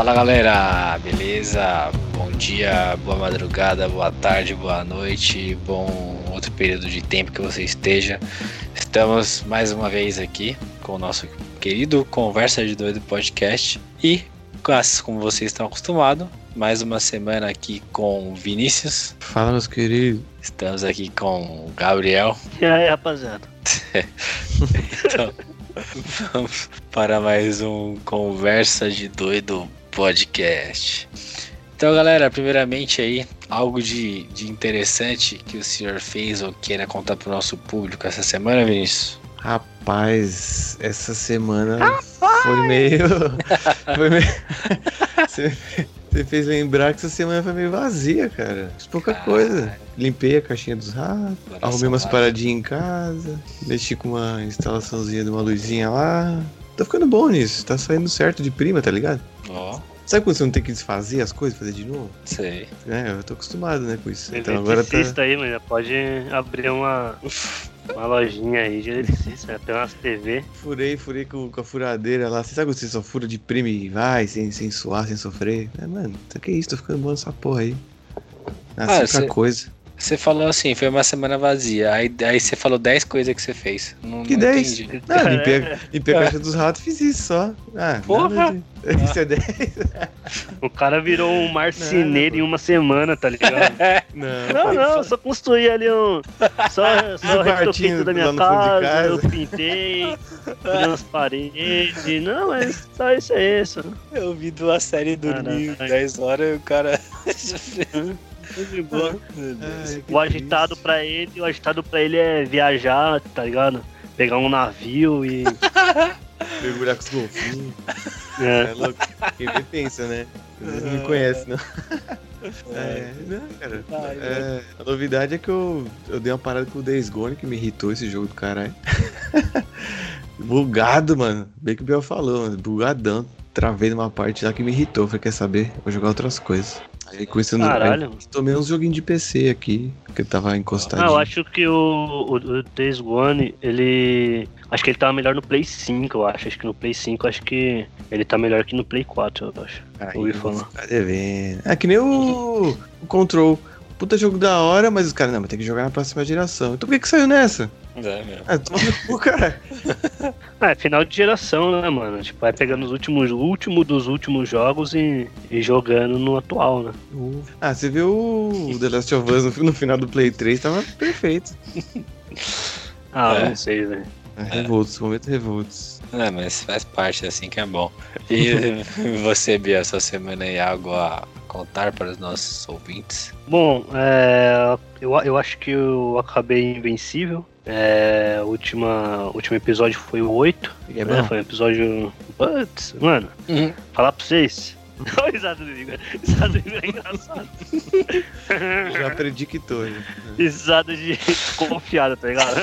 Fala galera, beleza? Bom dia, boa madrugada, boa tarde, boa noite, bom outro período de tempo que você esteja. Estamos mais uma vez aqui com o nosso querido Conversa de Doido Podcast e, como vocês estão acostumados, mais uma semana aqui com o Vinícius. Fala, meus queridos. Estamos aqui com o Gabriel. E aí, rapaziada? então, vamos para mais um Conversa de Doido Podcast. Então, galera, primeiramente aí, algo de, de interessante que o senhor fez ou queira contar para o nosso público essa semana, Vinícius? Rapaz, essa semana Rapaz! foi meio. foi meio. Você fez lembrar que essa semana foi meio vazia, cara. Fiz pouca coisa. Limpei a caixinha dos ratos, arrumei umas paradinhas em casa, mexi com uma instalaçãozinha de uma luzinha lá. Tá ficando bom nisso, tá saindo certo de prima, tá ligado? Ó. Oh. Sabe quando você não tem que desfazer as coisas, fazer de novo? Sei. É, eu tô acostumado, né, com isso. Então agora tá. aí, mano, pode abrir uma, uma lojinha aí de eletricista, tem umas TV. Furei, furei com, com, a furadeira lá. Você sabe quando você só fura de prime e vai, sem, sem suar, sem sofrer? É, mano, tá que isso, tô ficando bom nessa porra aí. Assim ah, cê... coisa. Você falou assim, foi uma semana vazia. Aí, aí você falou 10 coisas que você fez. Não, que 10? Não, limpei, limpei a caixa dos ratos fiz isso só. Ah, Porra! Isso é 10. O cara virou um marceneiro em uma semana, tá ligado? Não, não, não só construí ali um. Só, só retoquei da minha casa, casa, eu pintei, fiz umas paredes. Não, mas só isso é isso. Eu vi duas séries dormir 10 horas e o cara. de boa. o agitado pra ele, o agitado pra ele é viajar, tá ligado? Pegar um navio e. Mergulhar com os golfinhos. É. é louco. Quem vê pensa, né? Vocês não me conhecem, não. É, não, cara. É, a novidade é que eu, eu dei uma parada com o Days Gone que me irritou esse jogo do caralho. Bugado, mano. Bem que o Biel falou, mano. Bugadão. Travei numa parte lá que me irritou. Falei, quer saber? Vou jogar outras coisas. Aí isso Caralho. tomei uns joguinhos de PC aqui, que tava encostado. Ah, eu acho que o, o, o Days Gone, ele. Acho que ele tava melhor no Play 5, eu acho. Acho que no Play 5 acho que ele tá melhor que no Play 4, eu acho. Aí, Ouvi falar. Tá devendo. É que nem o, o Control. Puta jogo da hora, mas os caras, não, mas tem que jogar na próxima geração. Então por que que saiu nessa? É, mesmo. É, toma no cu, cara. É, final de geração, né, mano? Tipo, vai pegando os últimos, último dos últimos jogos e, e jogando no atual, né? Uh. Ah, você viu o The Last of Us no, no final do Play 3, tava perfeito. ah, é. não sei, velho. É, revoltos, momento revoltos. É, mas faz parte, assim que é bom. E você, Bia, essa semana aí algo a contar para os nossos ouvintes? Bom, é, eu, eu acho que eu acabei invencível. É, última, último episódio foi o 8. É né? Foi um episódio. Putz, mano, uhum. falar pra vocês. Olha o risado do Igor. Risado do Igor é engraçado. Já aprendi que tô. Né? Risada de confiada, tá ligado?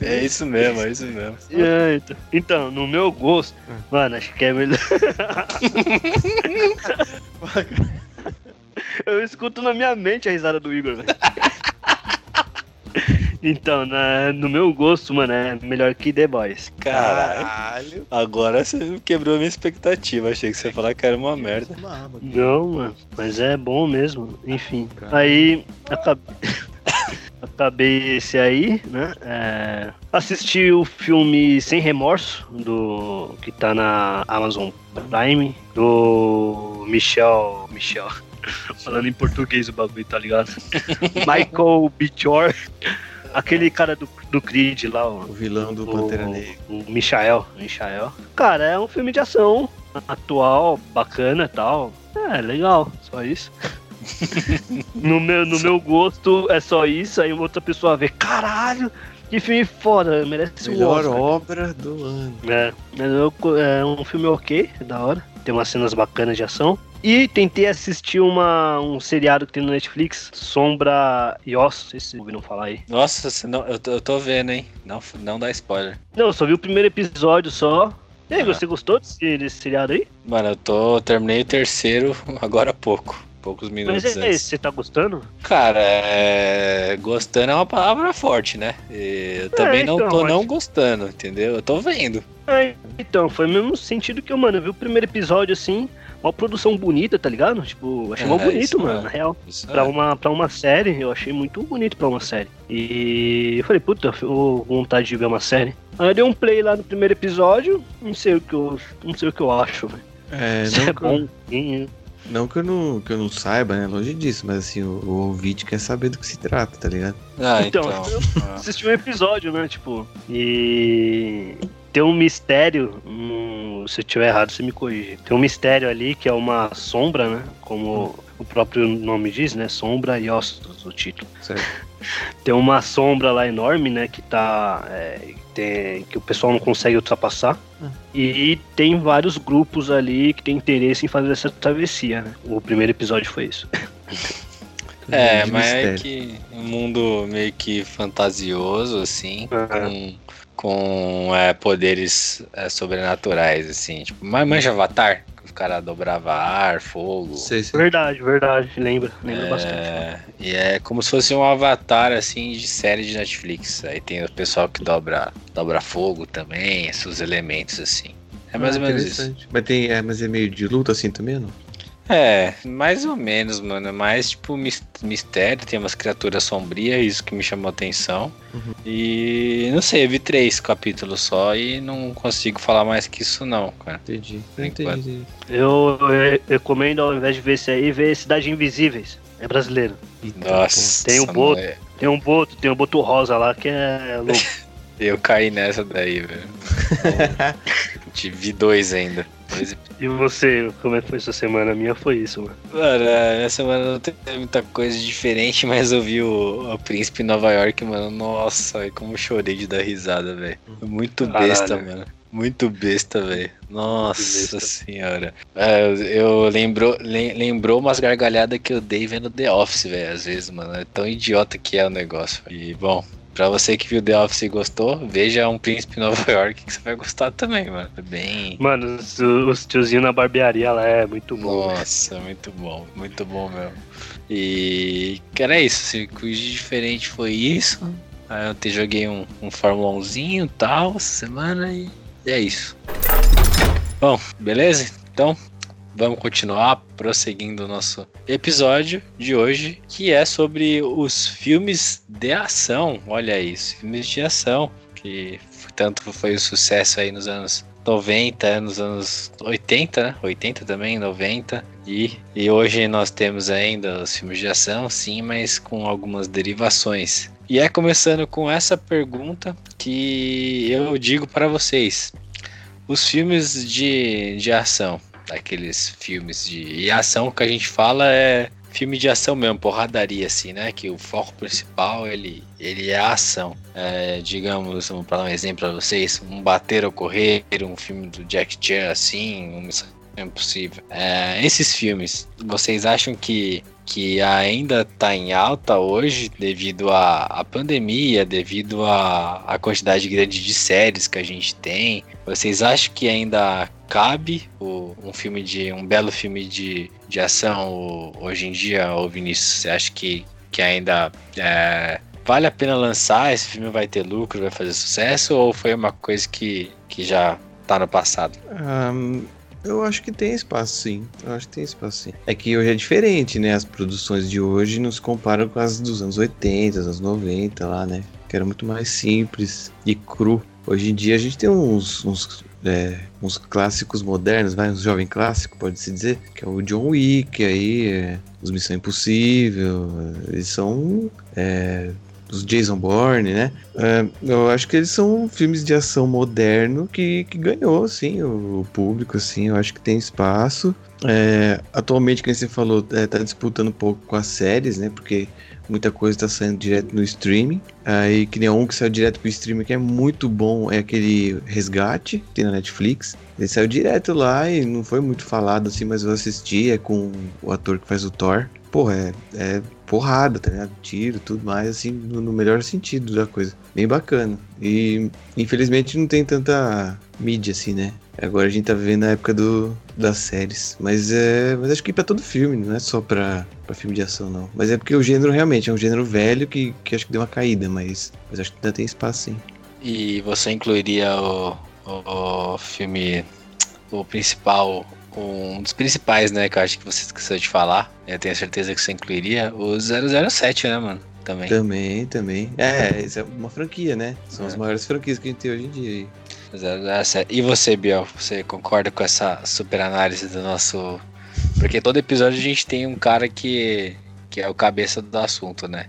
É, é isso mesmo, é isso mesmo. É, então, então, no meu gosto, mano, acho que é melhor. Eu escuto na minha mente a risada do Igor, velho. Então, na, no meu gosto, mano, é melhor que The Boys. Caralho. Agora você quebrou a minha expectativa. Achei que você ia falar que era uma merda. Não, mano. Mas é bom mesmo. Enfim. Aí, acabei. acabei esse aí, né? É, assisti o filme Sem Remorso, do que tá na Amazon Prime, do Michel. Michel. Falando em português o bagulho, tá ligado? Michael B. Aquele cara do, do Creed lá, o, o vilão do o, Pantera Negra. O Michael, Michael. Cara, é um filme de ação atual, bacana e tal. É, legal, só isso. no meu, no meu gosto é só isso, aí outra pessoa vê, caralho, que filme foda, merece Melhor um Oscar. obra do ano. É, é um filme ok, é da hora. Tem umas cenas bacanas de ação. E tentei assistir uma, um seriado que tem no Netflix, Sombra e Ossos, não sei se vocês ouviram falar aí. Nossa, não, eu, tô, eu tô vendo, hein? Não, não dá spoiler. Não, eu só vi o primeiro episódio só. E aí, ah. você gostou desse, desse seriado aí? Mano, eu tô. Terminei o terceiro agora há pouco poucos minutos Mas é, antes. você tá gostando? Cara, é... gostando é uma palavra forte, né? Eu também é, então, não tô mas... não gostando, entendeu? Eu tô vendo. É, Então, foi o mesmo sentido que eu, mano, eu vi o primeiro episódio assim, uma produção bonita, tá ligado? Tipo, achei é, mó bonito, mano, é. na real. Isso pra, é. uma, pra uma série, eu achei muito bonito pra uma série. E eu falei, puta, eu vontade de ver uma série. Aí eu dei um play lá no primeiro episódio, não sei o que eu, não sei o que eu acho, velho. É, não, é bom. Não que eu não, que eu não saiba, né? Longe disso, mas assim, o, o ouvinte quer saber do que se trata, tá ligado? Ah, então. então. Eu assisti um episódio, né? Tipo, e tem um mistério. Se eu estiver errado, você me corrige. Tem um mistério ali que é uma sombra, né? Como o próprio nome diz, né? Sombra e ossos, o título. Certo. Tem uma sombra lá enorme, né? Que tá. É, tem, que o pessoal não consegue ultrapassar. Hum. E tem vários grupos ali que tem interesse em fazer essa travessia, né? O primeiro episódio foi isso. É, mas é que um mundo meio que fantasioso, assim, uhum. com, com é, poderes é, sobrenaturais, assim. Tipo, manja Avatar, os caras dobravam ar, fogo. Sei, sei. Verdade, verdade. Lembra, lembra é, bastante. E é como se fosse um avatar, assim, de série de Netflix. Aí tem o pessoal que dobra, dobra fogo também, esses elementos, assim. É mais ah, ou menos isso. Mas, tem, é, mas é meio de luta assim também, não? É, mais ou menos, mano. É mais tipo mistério, tem umas criaturas sombrias, isso que me chamou a atenção. Uhum. E não sei, eu vi três capítulos só e não consigo falar mais que isso, não, cara. Entendi. Entendi. Eu, eu recomendo, ao invés de ver esse aí, ver Cidade Invisíveis. É brasileiro. Nossa. Tem um boto, é... tem um boto, tem um boto rosa lá que é louco. eu caí nessa daí, velho. Tive dois ainda. E você, como é que foi sua semana? A minha foi isso, mano. Mano, a minha semana não teve muita coisa diferente, mas eu vi o, o Príncipe Nova York, mano. Nossa, como chorei de dar risada, velho. Muito besta, Caralho. mano. Muito besta, velho. Nossa besta. senhora. É, eu lembrou, lembrou umas gargalhadas que eu dei vendo The Office, velho. Às vezes, mano. É tão idiota que é o negócio. E, bom, Pra você que viu The Office e gostou, veja um Príncipe Nova York que você vai gostar também, mano. É bem. Mano, os, os tiozinhos na barbearia lá é muito bom. Nossa, véio. muito bom, muito bom mesmo. E, cara, é isso. Assim, o de diferente foi isso. Aí eu te joguei um, um Fórmula 1zinho e tal essa semana e, e é isso. Bom, beleza? Então, vamos continuar prosseguindo o nosso episódio de hoje, que é sobre os filmes de ação. Olha isso, filmes de ação, que tanto foi o sucesso aí nos anos 90, nos anos 80, né? 80 também, 90. E, e hoje nós temos ainda os filmes de ação, sim, mas com algumas derivações. E é começando com essa pergunta que eu digo para vocês: os filmes de, de ação, daqueles filmes de ação que a gente fala é filme de ação mesmo, porradaria, assim, né? Que o foco principal ele, ele é a ação. É, digamos, para dar um exemplo para vocês: um bater ou correr, um filme do Jack Chan, assim, um Impossível. É, esses filmes, vocês acham que que ainda está em alta hoje devido à, à pandemia, devido à, à quantidade grande de séries que a gente tem. Vocês acham que ainda cabe o, um filme de um belo filme de, de ação hoje em dia, ô Vinícius? Você acha que, que ainda é, vale a pena lançar? Esse filme vai ter lucro, vai fazer sucesso? Ou foi uma coisa que, que já está no passado? Um, eu acho que tem espaço, sim. Eu acho que tem espaço, sim. É que hoje é diferente, né? As produções de hoje não se comparam com as dos anos 80, anos 90 lá, né? Que era muito mais simples e cru. Hoje em dia a gente tem uns, uns, é, uns clássicos modernos, vai, uns jovem clássico, pode-se dizer, que é o John Wick, aí, é, os Missão Impossível, eles são é, dos Jason Bourne, né? Uh, eu acho que eles são filmes de ação moderno que, que ganhou, assim, o, o público, assim, eu acho que tem espaço. É, atualmente, como você falou, é, tá disputando um pouco com as séries, né? Porque muita coisa está saindo direto no streaming. Aí, que nem um que saiu direto pro streaming, que é muito bom, é aquele Resgate, que tem na Netflix. Ele saiu direto lá e não foi muito falado assim, mas eu assisti, é com o ator que faz o Thor. Porra, é, é porrada, tá ligado? Tiro, tudo mais, assim, no, no, melhor sentido da coisa. Bem bacana. E infelizmente não tem tanta mídia assim, né? Agora a gente tá vivendo a época do, das séries. Mas é. Mas acho que pra todo filme, não é só pra, pra filme de ação, não. Mas é porque o gênero realmente é um gênero velho que, que acho que deu uma caída, mas, mas acho que ainda tem espaço sim. E você incluiria o, o, o filme, o principal, um dos principais, né, que eu acho que você esqueceu de falar, eu tenho certeza que você incluiria, o 007, né, mano? Também. Também, também. É, isso é uma franquia, né? São É. as maiores franquias que a gente tem hoje em dia. aí. 007. E você, Biel, você concorda com essa super análise do nosso. Porque todo episódio a gente tem um cara que, que é o cabeça do assunto, né?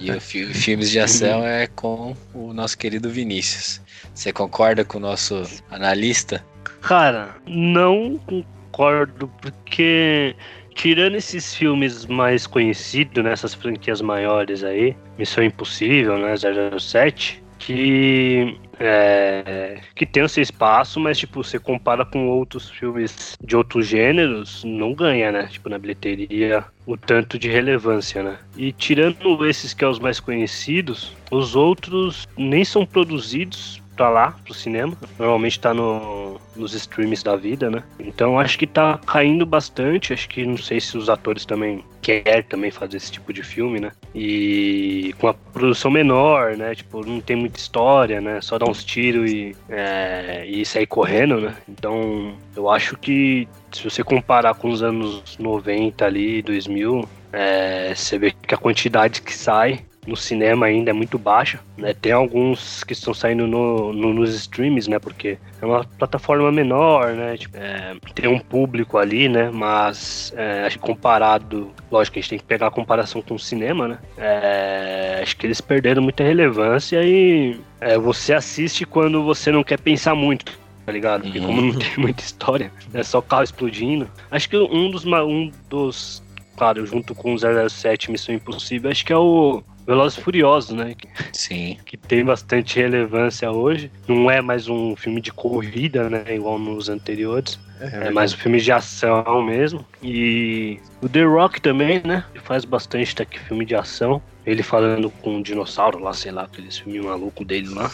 E o fi- filmes de ação é com o nosso querido Vinícius. Você concorda com o nosso analista? Cara, não concordo, porque tirando esses filmes mais conhecidos, nessas franquias maiores aí, Missão Impossível, né, 007, que é, que tem o seu espaço, mas tipo, você compara com outros filmes de outros gêneros, não ganha, né? Tipo, na bilheteria, o tanto de relevância, né? E tirando esses que são os mais conhecidos, os outros nem são produzidos pra lá, pro cinema. Normalmente tá no, nos streams da vida, né? Então acho que tá caindo bastante. Acho que não sei se os atores também querem também fazer esse tipo de filme, né? E com a produção menor, né? Tipo, não tem muita história, né? Só dar uns tiros e, é, e sair correndo, né? Então eu acho que se você comparar com os anos 90 ali, 2000, é, você vê que a quantidade que sai no cinema ainda é muito baixa, né? Tem alguns que estão saindo no, no- nos streams, né? Porque é uma plataforma menor, né? Tipo, é, tem um público ali, né? Mas é, acho que comparado, lógico que a gente tem que pegar a comparação com o cinema, né? É, acho que eles perderam muita relevância e é, você assiste quando você não quer pensar muito. Tá ligado? Porque Uhum. como não tem muita história, é só carro explodindo. Acho que um dos, um dos claro, junto com o 007 Missão Impossível, acho que é o Velozes e Furiosos, né? Sim. que tem bastante relevância hoje. Não é mais um filme de corrida, né? Igual nos anteriores. É mais um filme de ação mesmo. E o The Rock também, né? Ele faz bastante tá aqui filme de ação. Ele falando com um dinossauro lá, sei lá, aqueles filmes malucos dele lá.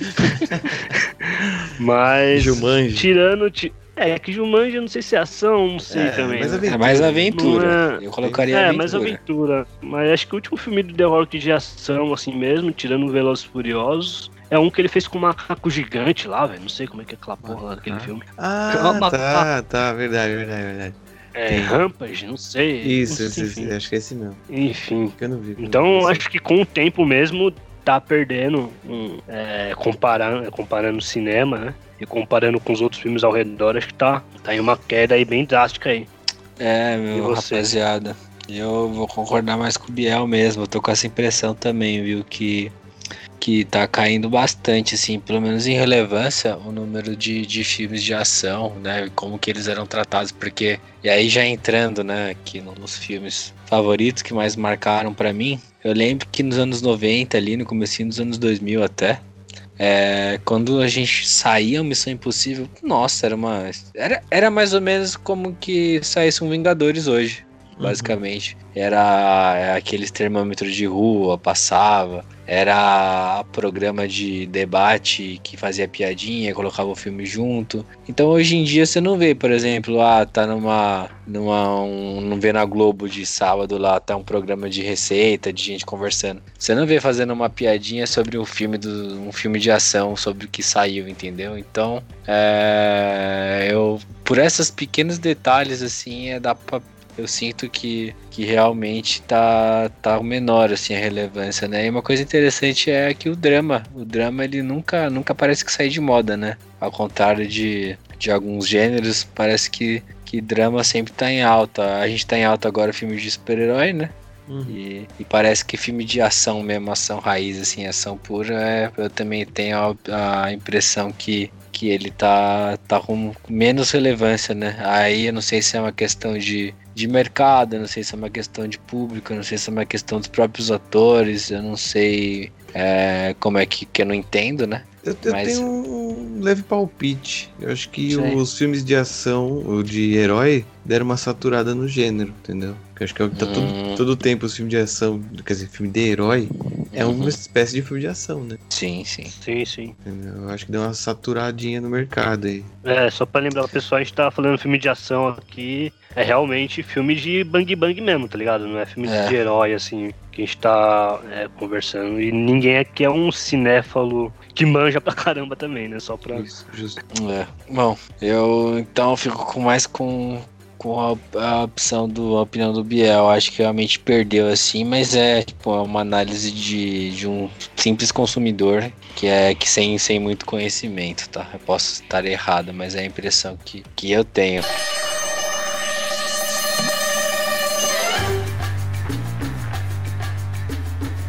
Mas. Jumanji. Tirando. ti- É, que Jumanji eu não sei se é ação, não sei É, também. né? aventura. É mais aventura. Não é- Eu colocaria É, aventura. mais aventura. Mas acho que o último filme do The Rock de ação, assim mesmo, tirando o Velozes e Furiosos, é um que ele fez com um macaco gigante lá, velho. Não sei como é que é aquela porra lá daquele Ah. filme. Ah, Uma- tá, tá, verdade, verdade, verdade. É, Tem. Rampage, não sei. Isso, não sei, esse, enfim. acho que é esse mesmo. Enfim. Eu não vi. Então, acho que com o tempo mesmo tá perdendo, um, é, comparando, comparando o cinema, né? E comparando com os outros filmes ao redor, acho que tá, tá em uma queda aí bem drástica aí. É, meu rapaziada. Eu vou concordar mais com o Biel mesmo. Eu tô com essa impressão também, viu? Que, que tá caindo bastante, assim, pelo menos em relevância, o número de, de filmes de ação, né? e Como que eles eram tratados, porque. E aí já entrando, né, aqui no- nos filmes favoritos que mais marcaram pra mim. Eu lembro que nos anos 90, ali, no comecinho dos anos 2000 até, é, quando a gente saía Missão Impossível, nossa, era uma. Era, era mais ou menos como que saísse um Vingadores hoje, basicamente. Era aqueles termômetros de rua, passava. Era programa de debate que fazia piadinha, colocava o filme junto. Então hoje em dia você não vê, por exemplo, ah, tá numa. numa um, não vê na Globo de sábado lá, tá um programa de receita, de gente conversando. Você não vê fazendo uma piadinha sobre um filme do, um filme de ação, sobre o que saiu, entendeu? Então, é, eu por esses pequenos detalhes assim, é dá pra, eu sinto que, que realmente tá tá menor assim a relevância, né? E uma coisa interessante é que o drama, o drama ele nunca nunca parece que sai de moda, né? Ao contrário de, de alguns gêneros, parece que que drama sempre tá em alta. A gente tá em alta agora filmes de super-herói, né? Uhum. E, e parece que filme de ação mesmo, ação raiz, assim, ação pura, é, eu também tenho a, a impressão que, que ele tá, tá com menos relevância, né? Aí eu não sei se é uma questão de, de mercado, eu não sei se é uma questão de público, eu não sei se é uma questão dos próprios atores, eu não sei é, como é que, que eu não entendo, né? Eu, eu Mas- tenho um leve palpite. Eu acho que os filmes de ação ou de herói deram uma saturada no gênero, entendeu? Porque eu acho que é o que tá Hum. todo, todo tempo os filmes de ação, quer dizer, filme de herói, É uma Uhum. espécie de filme de ação, né? Sim, sim. Sim, sim. Entendeu? Eu acho que deu uma saturadinha no mercado aí. É, só pra lembrar o pessoal, a gente tá falando filme de ação aqui. É realmente filme de bang bang mesmo, tá ligado? Não é filme É. de herói, assim, que a gente tá é, conversando. E ninguém aqui é um cinéfalo que manja pra caramba também, né? Só pra. Isso, justo. É. Bom, eu então fico com mais com, com a, a opção do a opinião do Biel. Acho que realmente perdeu assim, mas é tipo é uma análise de, de um simples consumidor que é que sem, sem muito conhecimento, tá? Eu posso estar errado, mas é a impressão que, que eu tenho.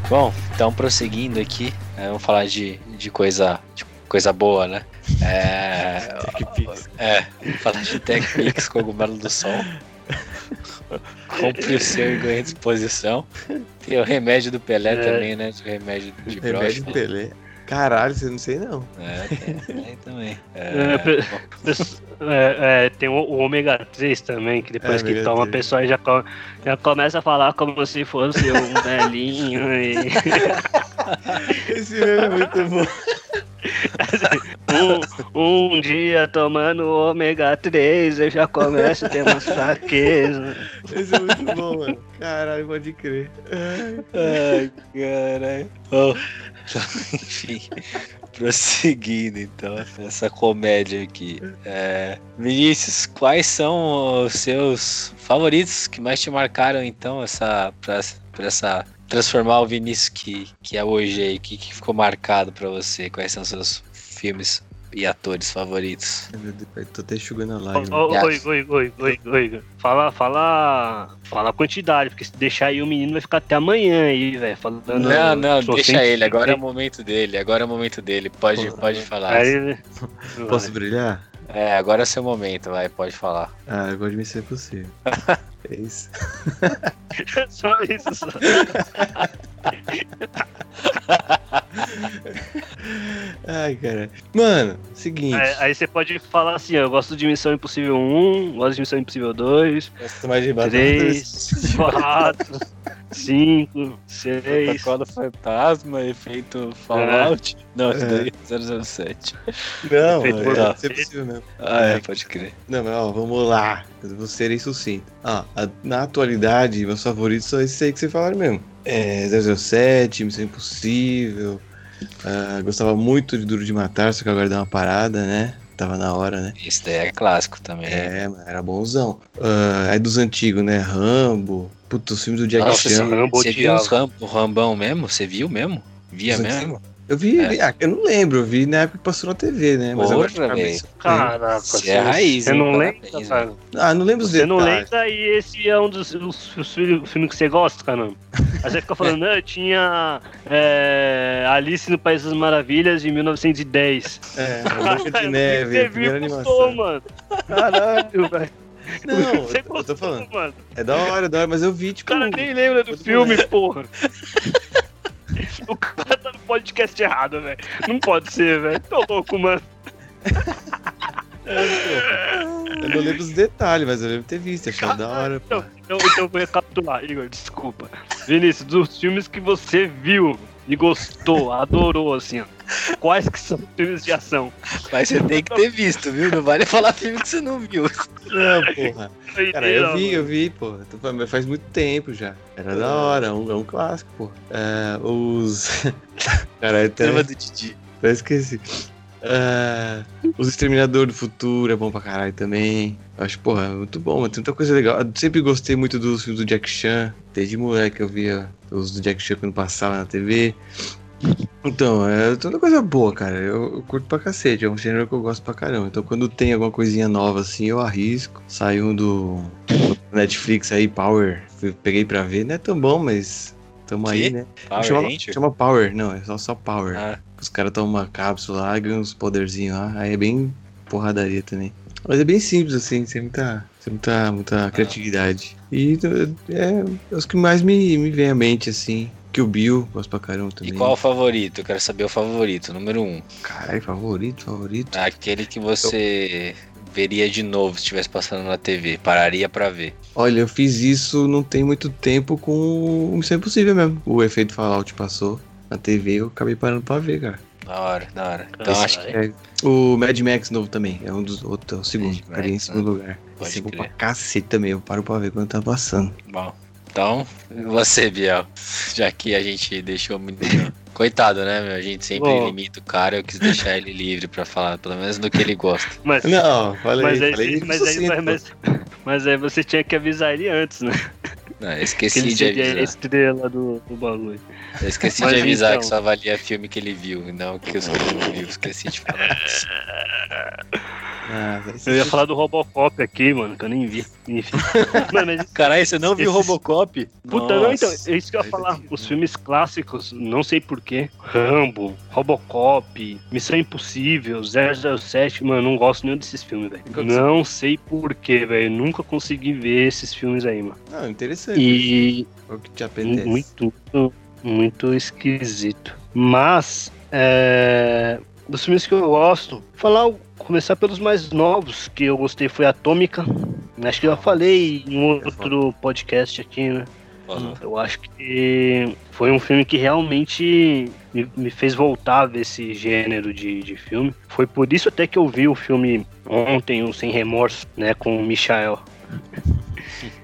Bom, então prosseguindo aqui, é, vamos falar de, de coisa de coisa boa, né? É, TechPix. é, falar de TechPix, cogumelo do sol. Compre o seu e ganhe disposição. Tem o remédio do Pelé É. também, né? O remédio de Remédio brocha. Pelé. Caralho, você não sei não. É, tem, também. É, É, É, é, tem o, o ômega 3 também, que depois É, que toma, a 3. pessoa já, co- já começa a falar como se fosse um velhinho. E... Esse é muito bom. um, um dia tomando ômega 3, eu já começo a ter umas fraquezas. Esse é muito bom, mano. Caralho, pode crer. Ai. Caralho. Bom, enfim, prosseguindo então, essa comédia aqui. É, Vinícius, quais são os seus favoritos que mais te marcaram então essa, pra, pra essa transformar o Vinícius que, que é hoje aí, que, que ficou marcado pra você? Quais são os seus filmes e atores favoritos? Ai, meu Deus, pai, tô até enxugando a Yes. Oi, oi, oi, oi, oi. Fala, fala, fala a quantidade, porque se deixar aí o menino vai ficar até amanhã aí, velho. Falando. Não, não, deixa ele, agora é o momento dele, agora é o momento dele, pode, Pô, pode falar. Aí, Posso brilhar? É, agora é seu momento, vai, pode falar. Ah, eu gosto de mim ser possível. É isso. Só isso. Só. Ai, cara. Mano, seguinte. Aí, aí você pode falar assim, ó, eu gosto de Missão Impossível 1, gosto de Missão Impossível 2, Gosto mais de batata. 3, 4, 5, 6. Protocolo Fantasma, efeito Fallout. Não, isso daí é 007. Não, Feito é, por- é possível mesmo. Ah, é, pode crer. Não, mas ó, vamos lá. Eu vou ser sucinto. Ah, a- na atualidade, meus favoritos são esses aí que vocês falaram mesmo. É 007, Missão Impossível. Ah, gostava muito de Duro de Matar, só que agora deu uma parada, né? Tava na hora, né? Isso daí é clássico também. É, mas era bonzão. Ah, aí dos antigos, né? Rambo. Puta, os filmes do Jack Nossa, Chan. Rambo você viu os Ram, o Rambão mesmo? Você viu mesmo? Via mesmo? Eu vi, É. vi- ah, eu não lembro, eu vi na época que passou na TV, né? Mas agora Porra, cabeça. Caraca, Você é raiz, Você não lembra, velho. cara? Ah, não lembro os Você não detalhes. lembra e esse é um dos os, os filmes que você gosta, caramba. Aí você fica falando, não, eu tinha é, Alice no País das Maravilhas de 1910. É, Branca de Você Neve, a viu mano. Caralho, velho. Não, Você eu tô falando. mano. É da hora, é da hora, mas eu vi, O tipo. cara nem lembra do filme, porra. O cara tá no podcast errado, velho. Não pode ser, velho. Tô louco, mano. Eu não lembro os detalhes, mas eu lembro ter visto, achava da hora. Então, então, então eu vou recapitular, Igor, desculpa. Vinícius, dos filmes que você viu e gostou, adorou, assim, ó. Quais que são filmes de ação? Mas você tem que ter visto, viu? Não vale falar filme que você não viu. Não, porra. Cara, eu vi, eu vi, pô. Faz muito tempo já. Era da hora, é um, é um clássico, pô. É, os. Cara, até, Lembra do Didi? até esqueci. É, os Exterminadores do Futuro é bom pra caralho também. Eu Acho, porra, muito bom, tem muita coisa legal. Eu sempre gostei muito dos filmes do Jack Chan. Desde moleque eu via os do Jack Chan quando passava na TV. Então, é toda coisa boa, cara. Eu, eu curto pra cacete, é um gênero que eu gosto pra caramba. Então, quando tem alguma coisinha nova assim, eu arrisco. Saiu um do, do Netflix aí, Power. Peguei pra ver, não é tão bom, mas tamo Que? aí, né? Power chama, chama Power, não, é só, só Power. Ah, Os caras tomam uma cápsula lá, ganham uns poderzinhos lá. Aí é bem porradaria também. Mas é bem simples, assim, sem muita, sem muita, muita criatividade. E é, é os que mais me, me vem à mente, assim. Que o Bill, gosto pra caramba e também. qual o favorito? Eu quero saber o favorito, número um. Caralho, favorito, favorito. Aquele que você veria de novo se estivesse passando na TV. Pararia pra ver. Olha, eu fiz isso não tem muito tempo com o Missão Impossível mesmo. O efeito Fallout passou. Na TV eu acabei parando pra ver, cara. Da hora, da hora. Então Esse acho que. É, o Mad Max novo também, é um dos outros, é o segundo. Mad em segundo lugar. Pode Esse é bom pra cacete também, eu paro pra ver quando tá passando. Bom, então, você, Biel. Já que a gente deixou o menino. Coitado, né, meu? A gente sempre Bom. limita o cara, eu quis deixar ele livre pra falar, pelo menos do que ele gosta. Mas, Não, falei, mas, aí, falei mas, aí, mas, mas, mas aí você tinha que avisar ele antes, né? Não, esqueci de avisar. estrela do, do bagulho. Eu esqueci Mas de avisar então. que só avalia filme que ele viu, não que os que ele não viu. Esqueci de falar isso. Ah, Eu ia falar do Robocop aqui, mano, que eu nem vi. Enfim. Mano, Caralho, você não viu Esses- Robocop? Puta, não, então, Nossa. é isso que eu ia falar. Os filmes clássicos, não sei porquê. Rambo, Robocop, Missão Impossível, 007, mano, não gosto nenhum desses filmes, velho. Não sei porquê, velho. Nunca consegui ver esses filmes aí, mano. Não, interessante. E É o que te apetece. muito, muito, muito esquisito. Mas, é, dos filmes que eu gosto, falar, começar pelos mais novos, que eu gostei foi Atômica. Acho que eu já falei em outro podcast aqui, né? Uhum. Eu acho que foi um filme que realmente me, me fez voltar a ver esse gênero de, de filme. Foi por isso até que eu vi o filme ontem, o Sem Remorso, né, com o Michael.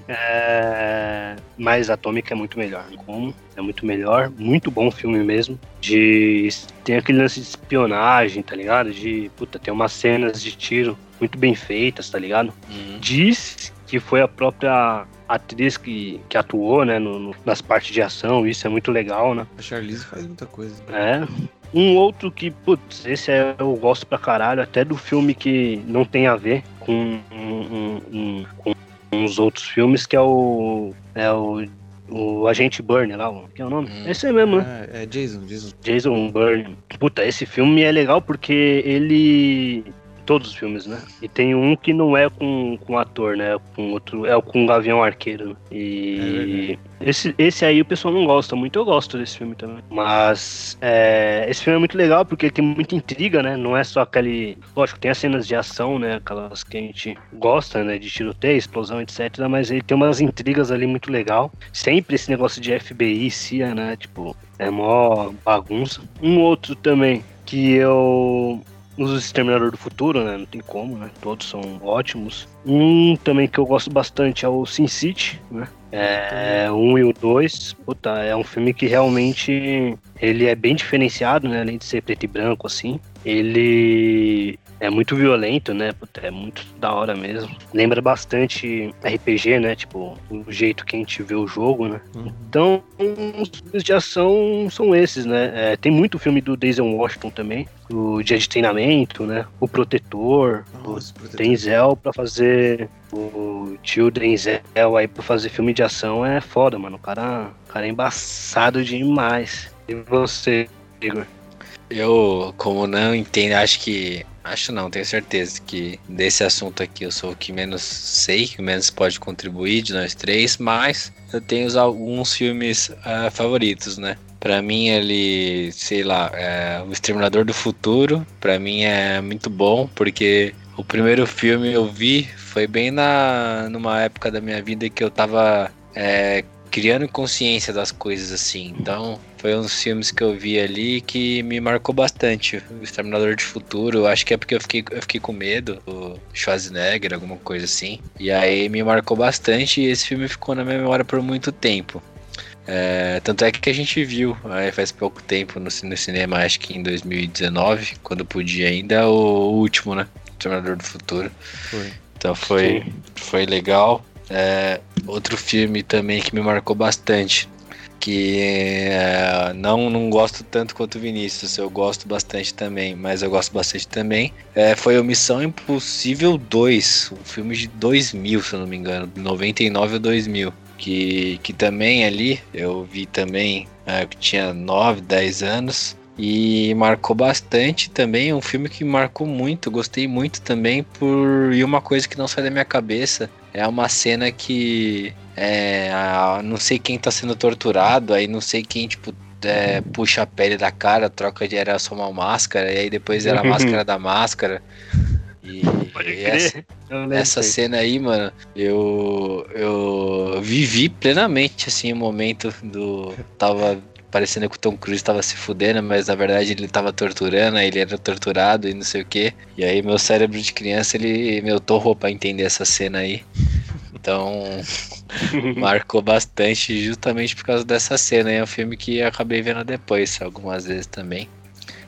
É, mas Atômica é muito melhor. Como? É muito melhor, muito bom filme mesmo. De tem aquele lance de espionagem, tá ligado? De puta, tem umas cenas de tiro muito bem feitas, tá ligado? Uhum. diz que foi a própria atriz que, que atuou, né, no- no- nas partes de ação, isso é muito legal, né? A Charlize faz muita coisa. É. Um outro que, putz, esse é, eu gosto pra caralho, até do filme que não tem a ver com, um- um- um- com os outros filmes, que é o. É o. O Agente Burn lá, que é o nome? Hum. É esse mesmo, né? Ah, é Jason, Jason. Jason Bourne. Puta, esse filme é legal porque ele. Todos os filmes, né? E tem um que não é com, com ator, né? Com outro. É o com o Gavião Arqueiro. né? É E. esse, esse aí o pessoal não gosta muito. Eu gosto desse filme também. Mas. é, esse filme é muito legal porque ele tem muita intriga, né? Não é só aquele. Lógico, tem as cenas de ação, né? Aquelas que a gente gosta, né? De tiroteio, explosão, etc. Mas ele tem umas intrigas ali muito legal. Sempre esse negócio de FBI, CIA, né? Tipo, é mó bagunça. Um outro também que eu. Os Exterminador do Futuro, né? Não tem como, né? Todos são ótimos. Um também que eu gosto bastante é o Sin City, né? É, um e o dois, puta, é um filme que realmente ele é bem diferenciado, né? Além de ser preto e branco, assim. Ele é muito violento, né? Puta, é muito da hora mesmo. Lembra bastante RPG, né? Tipo, o jeito que a gente vê o jogo, né? Uhum. Então, os filmes de ação são esses, né? É, tem muito filme do Denzel Washington também. O Dia de Treinamento, né? O Protetor, o Nossa, protetor. Denzel pra fazer. O tio Denzel aí pra fazer filme de ação é foda, mano. O cara, o cara é embaçado demais. E você, Igor? Eu, como não entendo, acho que. Acho não, tenho certeza que desse assunto aqui eu sou o que menos sei, que menos pode contribuir de nós três, mas eu tenho alguns filmes ah, favoritos, né? Pra mim, ele, sei lá, é, O Exterminador do Futuro, pra mim é muito bom, porque o primeiro filme eu vi foi bem na numa época da minha vida que eu tava é, criando consciência das coisas assim. Então, foi um dos filmes que eu vi ali que me marcou bastante. O Exterminador de Futuro, acho que é porque eu fiquei, eu fiquei com medo do Schwarzenegger, alguma coisa assim. E aí me marcou bastante e esse filme ficou na minha memória por muito tempo. É, tanto é que a gente viu aí faz pouco tempo no, no cinema, acho que em 2019, quando podia ainda, o, último, né? Exterminador do Futuro. Foi. Então foi, foi legal. É, outro filme também que me marcou bastante. Que é, não, não gosto tanto quanto o Vinícius, eu gosto bastante também, mas eu gosto bastante também. É, foi o Missão Impossível 2, um filme de 2000, se eu não me engano, 99 ou 2000. Que, que também ali eu vi também, é, que tinha 9, 10 anos. E marcou bastante também, um filme que marcou muito, gostei muito também por e uma coisa que não sai da minha cabeça é uma cena que é, a- não sei quem tá sendo torturado, aí não sei quem tipo é, puxa a pele da cara, troca de era só uma máscara e aí depois era a máscara da máscara. E, e essa, essa cena aí, mano, eu, eu vivi plenamente, assim, o momento do. Tava parecendo que o Tom Cruise tava se fudendo, mas na verdade ele tava torturando, ele era torturado e não sei o que. E aí meu cérebro de criança, ele meu torrou pra entender essa cena aí. Então, marcou bastante justamente por causa dessa cena. É um filme que eu acabei vendo depois, algumas vezes também.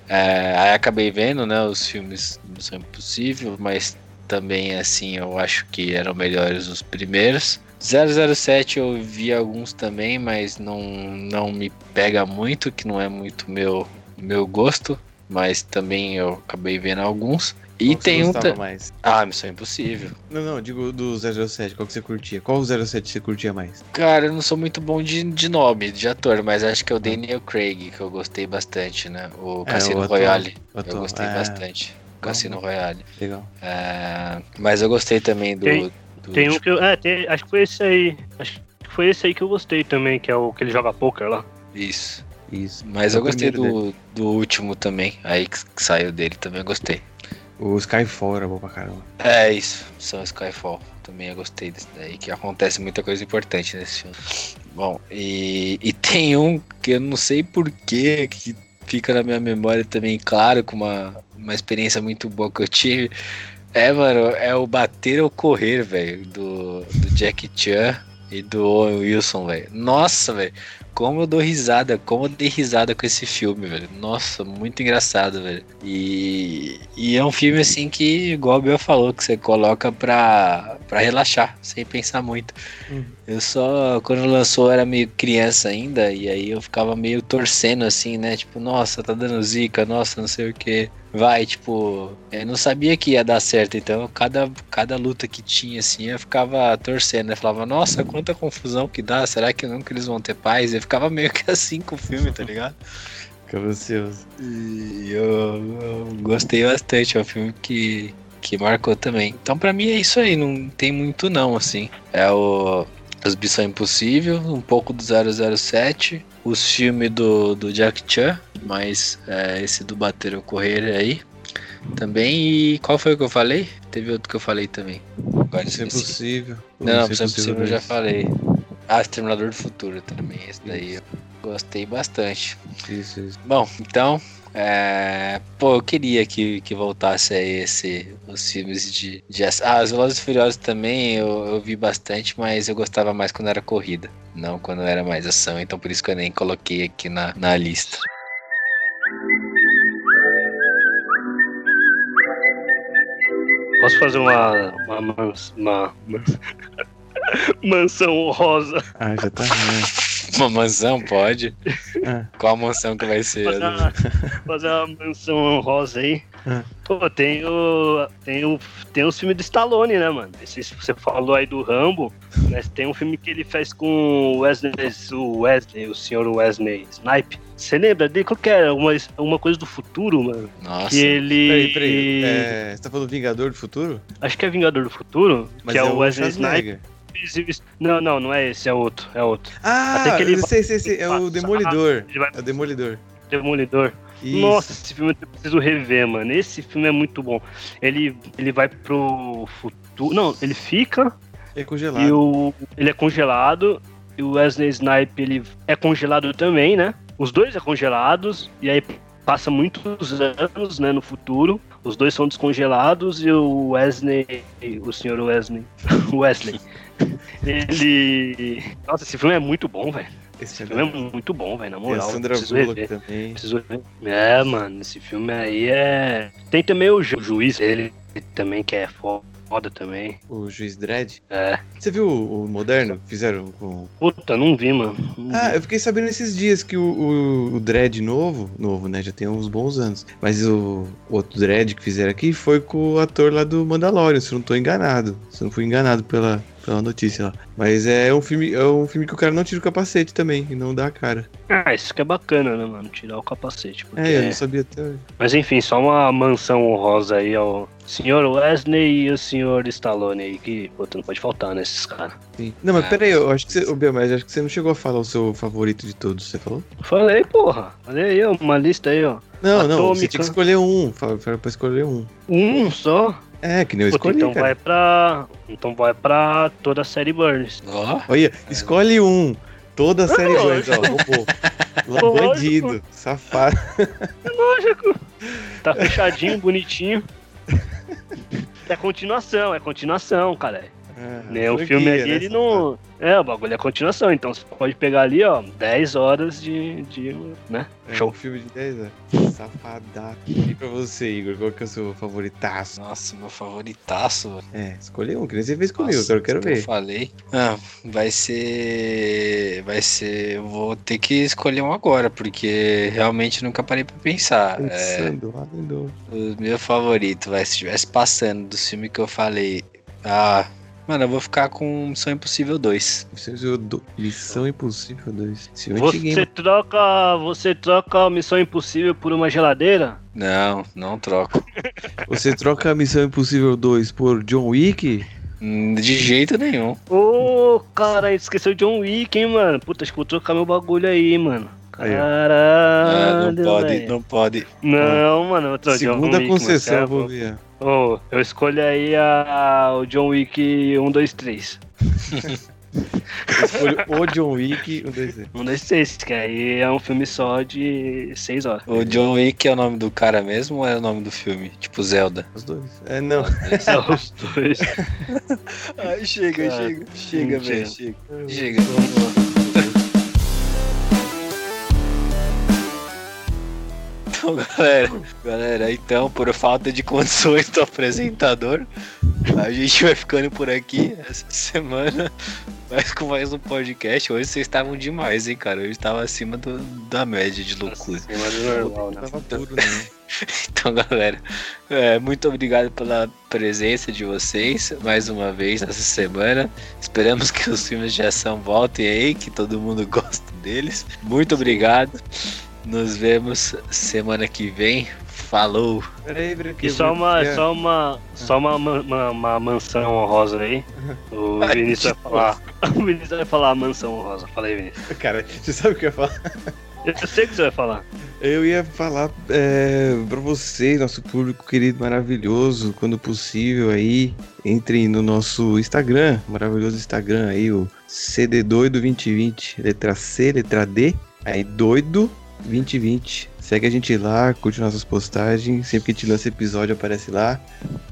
É, aí acabei vendo, né, os filmes do Missão Impossível, mas também, assim, eu acho que eram melhores os primeiros. 007 eu vi alguns também, mas não, não me pega muito, que não é muito meu, meu gosto, mas também eu acabei vendo alguns. E Qual tem você um. mais? Ah, Missão Impossível. Não, não, digo do 007, qual que você curtia? Qual o 07 você curtia mais? Cara, eu não sou muito bom de, de nome, de ator, mas acho que é o Daniel Craig, que eu gostei bastante, né? O É, Cassino o Royale. o ator, eu gostei é. bastante. Cassino Royale. Legal. É, mas eu gostei também do. Do Tem um que eu. É, tem- acho que foi esse aí. Acho que foi esse aí que eu gostei também, que é o que ele joga poker lá. Isso. Isso. Mas É eu o gostei do, do último também. Aí que que saiu dele também eu gostei. O Skyfall era bom pra caramba. É isso, são Skyfall. Também eu gostei desse daí, que acontece muita coisa importante nesse filme. Bom, e, e tem um que eu não sei porquê, que fica na minha memória também, claro, com uma, uma experiência muito boa que eu tive. É, mano, é o Bater ou Correr, velho, do, do Jack Chan e do Owen Wilson, velho. Nossa, velho, como eu dou risada, como eu dei risada com esse filme, velho. Nossa, muito engraçado, velho. E, e é um filme assim que, igual o Bel falou, que você coloca pra, pra relaxar, sem pensar muito. Uhum. Eu só, quando lançou, eu era meio criança ainda, e aí eu ficava meio torcendo assim, né? Tipo, nossa, tá dando zica, nossa, não sei o que. Vai, tipo, eu não sabia que ia dar certo, então cada, cada luta que tinha, assim, eu ficava torcendo, né? Falava, nossa, quanta confusão que dá, será que nunca eles vão ter paz? Eu ficava meio que assim com o filme, tá ligado? Fica ansioso. E eu, eu gostei bastante, é um filme que, que marcou também. Então pra mim é isso aí, não tem muito não, assim. É o Os Missão Impossível, um pouco do 007, os filmes do, do Jack Chan, mas é, esse do Bater ou Correr aí. Também, e qual foi o que eu falei? Teve outro que eu falei também. Agora é esqueci. possível. Não, Isso Missão Impossível eu já falei. Ah, Exterminador do Futuro também, esse daí eu gostei bastante. Isso, isso. Bom, então, é, pô, eu queria que, que voltasse a esse, os filmes de, de ação. Ah, os Velozes e Furiosos também eu, eu vi bastante, mas eu gostava mais quando era corrida, não quando era mais ação, então por isso que eu nem coloquei aqui na, na lista. Posso fazer uma. Uma. uma, mans- mansão rosa. Ah, já tá. né? Uma mansão, pode? Ah, Qual mansão que vai ser? Fazer uma, fazer uma mansão rosa aí. Ah. Pô, tem o. Tem o. Tem os filmes do Stallone, né, mano? Esse, você falou aí do Rambo, mas tem um filme que ele fez com o Wesley, o Wesley, o senhor Wesley Snipe. Você lembra dele? Qual que era? Uma, uma coisa do futuro, mano? Nossa, Que ele. Peraí, peraí. É, você tá falando Vingador do Futuro? Acho que é Vingador do Futuro, Mas que é, o Wesley Schwarzenegger. Snipe. Não, não, não é esse, é outro, é outro. Ah, Até que ele sei, sei, sei. É o Demolidor. Vai É o Demolidor. Demolidor. Isso. Nossa, esse filme eu preciso rever, mano. Esse filme é muito bom. Ele, ele vai pro futuro. Não, ele fica É congelado. e o, ele é congelado. E o Wesley Snipe ele é congelado também, né? Os dois é congelados. E aí passa muitos anos, né, no futuro. Os dois são descongelados e o Wesley, o senhor Wesley, Wesley, ele, nossa, esse filme é muito bom, velho. Esse Esse filme filme é muito bom, velho, na Tem a moral. Sandra Bullock também. Preciso ver. É, mano, esse filme aí é. Tem também o ju- juiz, ele também que é foda também. O Juiz Dredd. É. Você viu o, o moderno fizeram com. Puta, não vi, mano. Não Ah, vi. eu fiquei sabendo esses dias que o, o, o Dredd novo, novo, né? Já tem uns bons anos. Mas o, o outro Dredd que fizeram aqui foi com o ator lá do Mandalorian, se eu não tô enganado. Se eu não fui enganado pela, pela notícia lá. Mas é um filme, é um filme que o cara não tira o capacete também, e não dá a cara. Ah, isso que é bacana, né, mano? Tirar o capacete. porque- É, eu não sabia até. Mas enfim, só uma mansão honrosa aí ao senhor Wesley e o senhor Stallone aí, que, puta, não pode faltar nesses caras. Sim. Não, mas Ah, peraí, eu acho que você. Bel, mas acho que você não chegou a falar o seu favorito de todos, você falou? Falei, porra. Olha aí, ó, uma lista aí, ó. Não, não, você Atômica. tinha que escolher um. Fala pra escolher um. Um só. É, que nem eu Puta, escolhi, então cara. vai pra. Então vai pra toda a série Burns. ó, Olha, escolhe um. Toda a série Bones, ó, roubou. Lógico. Bandido, safado. É lógico. Tá fechadinho, bonitinho. É continuação, é continuação, cara. Ah, Né, o filme ali, né, ele não. É, o bagulho é continuação. Então você pode pegar ali, ó, 10 horas de. de né? É, Show. um filme de 10 anos. Safadaço. E pra você, Igor, qual que é o seu favoritaço? Nossa, meu favoritaço. velho. É, escolhe um, que nem você fez comigo, Nossa, eu quero que Eu ver. falei. Ah, vai ser. Vai ser. eu Vou ter que escolher um agora, porque realmente nunca parei pra pensar. É, Pensando, dentro. o meu favorito, vai, se estivesse passando do filme que eu falei. Ah, mano, eu vou ficar com Missão Impossível 2. Missão Impossível do- Missão Impossível 2. Esse filme é antiguinho, Você troca. Você troca a Missão Impossível por uma geladeira? Não, não troco. Você troca a Missão Impossível 2 por John Wick? Hum, De jeito nenhum. Ô, cara, esqueceu John Wick, hein, mano? Puta, acho que vou trocar meu bagulho aí, mano. Ó. Ah, Caralho, não pode, velho. não pode. Não, mano, eu tô John Segunda Wick, concessão, mano, vou é ver. Ô, eu escolho aí a, o John Wick 1, 2, 3. Eu escolho o John Wick, um, dois, três. 1, 2, 3, que aí é um filme só de 6 horas. O John Wick é o nome do cara mesmo ou é o nome do filme? Tipo Zelda. Os dois. É, não. São os dois. Ai, chega, Cara, chega. Chega, velho, chega. Chega. Então, galera, galera, então, por falta de condições do apresentador, a gente vai ficando por aqui essa semana, mas com mais um podcast. Hoje vocês estavam demais, hein, cara? Hoje estava acima do- da média de loucura. Acima do normal, né? Tava puro, né? Então, galera, é, muito obrigado pela presença de vocês mais uma vez nessa semana. Esperamos que os filmes de ação voltem aí, que todo mundo gosta deles. Muito obrigado. Nos vemos semana que vem. Falou! Peraí, E só uma, é. só uma, só uma, ma- uma, uma mansão honrosa aí. O Ai, Vinícius vai de falar. O Vinícius vai falar mansão honrosa. Fala aí, Vinícius. Cara, você sabe o que eu ia falar? Eu sei o que você vai falar. Eu ia falar é, pra vocês, nosso público querido, maravilhoso, quando possível aí, entrem no nosso Instagram, maravilhoso Instagram aí, o CD Doido 2020, letra C, letra D, aí Doido 2020. Segue a gente lá, curte nossas postagens, sempre que a gente lança episódio aparece lá.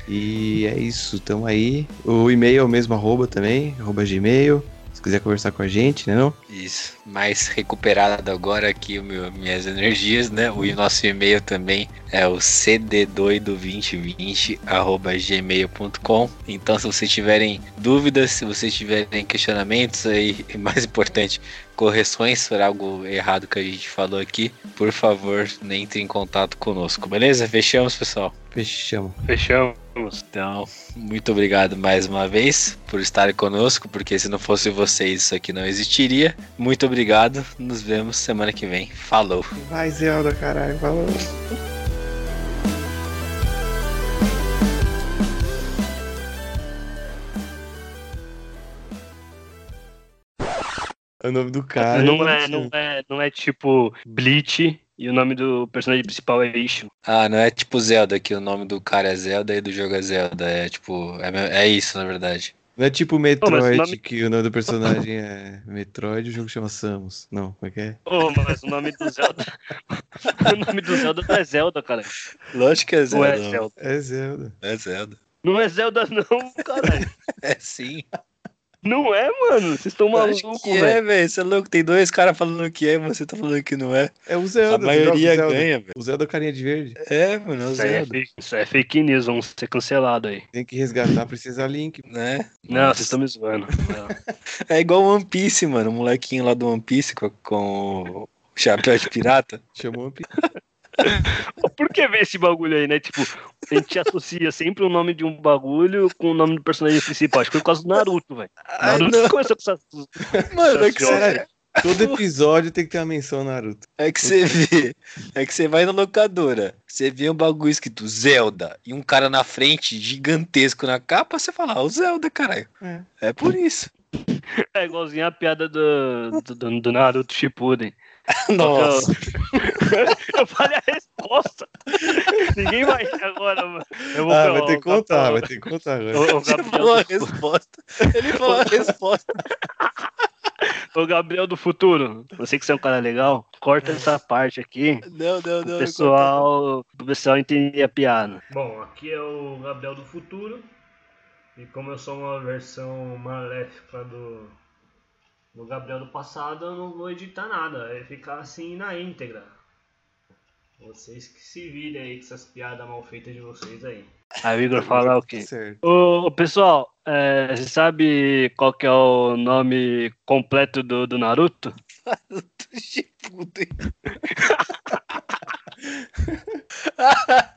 E é isso, tamo aí. O e-mail é o mesmo arroba também, arroba gmail. Se quiser conversar com a gente, né não? Isso, mais recuperado agora aqui meu, minhas energias, né? O nosso e-mail também é o cd doido2020@gmail.com. Então, se vocês tiverem dúvidas, se vocês tiverem questionamentos aí, mais importante, correções por algo errado que a gente falou aqui, por favor, entre em contato conosco, beleza? Fechamos, pessoal. Fechamos. Fechamos. Então, muito obrigado mais uma vez por estarem conosco, porque se não fosse vocês, isso aqui não existiria. Muito obrigado, nos vemos semana que vem. Falou! Vai, Zelda, caralho, falou. É o nome do cara. não, eu é, não é, não é tipo Bleach e o nome do personagem principal é Ishu. Ah, não é tipo Zelda, que o nome do cara é Zelda e do jogo é Zelda. É tipo, é, é isso na verdade. Não é tipo Metroid, o nome- que o nome do personagem é Metroid e o jogo chama Samus. Não, como é que é? Oh, mas o nome do Zelda. o nome do Zelda não é Zelda, cara. Lógico que é Não é Zelda. Zelda. É Zelda. É Zelda. Não é Zelda, não, caralho. É sim. Não é, mano. Vocês estão malucos, que é, velho. velho. Você é louco. Tem dois caras falando que é e você tá falando que não é. É o Zelda. A maioria Zelda. ganha, velho. O Zelda carinha de verde. É, mano, é o é, Zelda. isso aí é fake news, vamos ser cancelados aí. Tem que resgatar, precisa Link. Né? Não, vocês estão me zoando. É igual One Piece, mano. O molequinho lá do One Piece com, com o chapéu de pirata. Chamou um pi- Por que ver esse bagulho aí, né? Tipo, a gente associa sempre o nome de um bagulho com o nome do personagem principal. Acho que foi por causa do Naruto, velho. Ai, Naruto não. começou com essas. Mano, é que, você, Todo episódio tem que ter uma menção Naruto. é que você vê. É que você vai na locadora. Você vê um bagulho escrito Zelda e um cara na frente, gigantesco na capa, você fala, ah, o Zelda, caralho. É. É por isso. É igualzinho a piada do, do, do- do Naruto Shippuden. Nossa. Eu falei a resposta. Ninguém vai rir agora, mano. Eu vou Ah, falar, vai ter que contar, vai ter que contar agora. o- o Gabriel- falou a resposta. Ele falou a resposta. Ô, Gabriel do futuro, você que você é um cara legal, corta essa parte aqui. Não, não, não. O pessoal, o pessoal entender a piada. Bom, aqui é o Gabriel do futuro. E como eu sou uma versão maléfica do, no Gabriel do passado eu não vou editar nada, vai ficar assim na íntegra. Vocês que se virem aí com essas piadas mal feitas de vocês aí. Aí Igor fala o quê? Tá ô, pessoal, é, você sabe qual que é o nome completo do, do Naruto? Naruto Shippuden.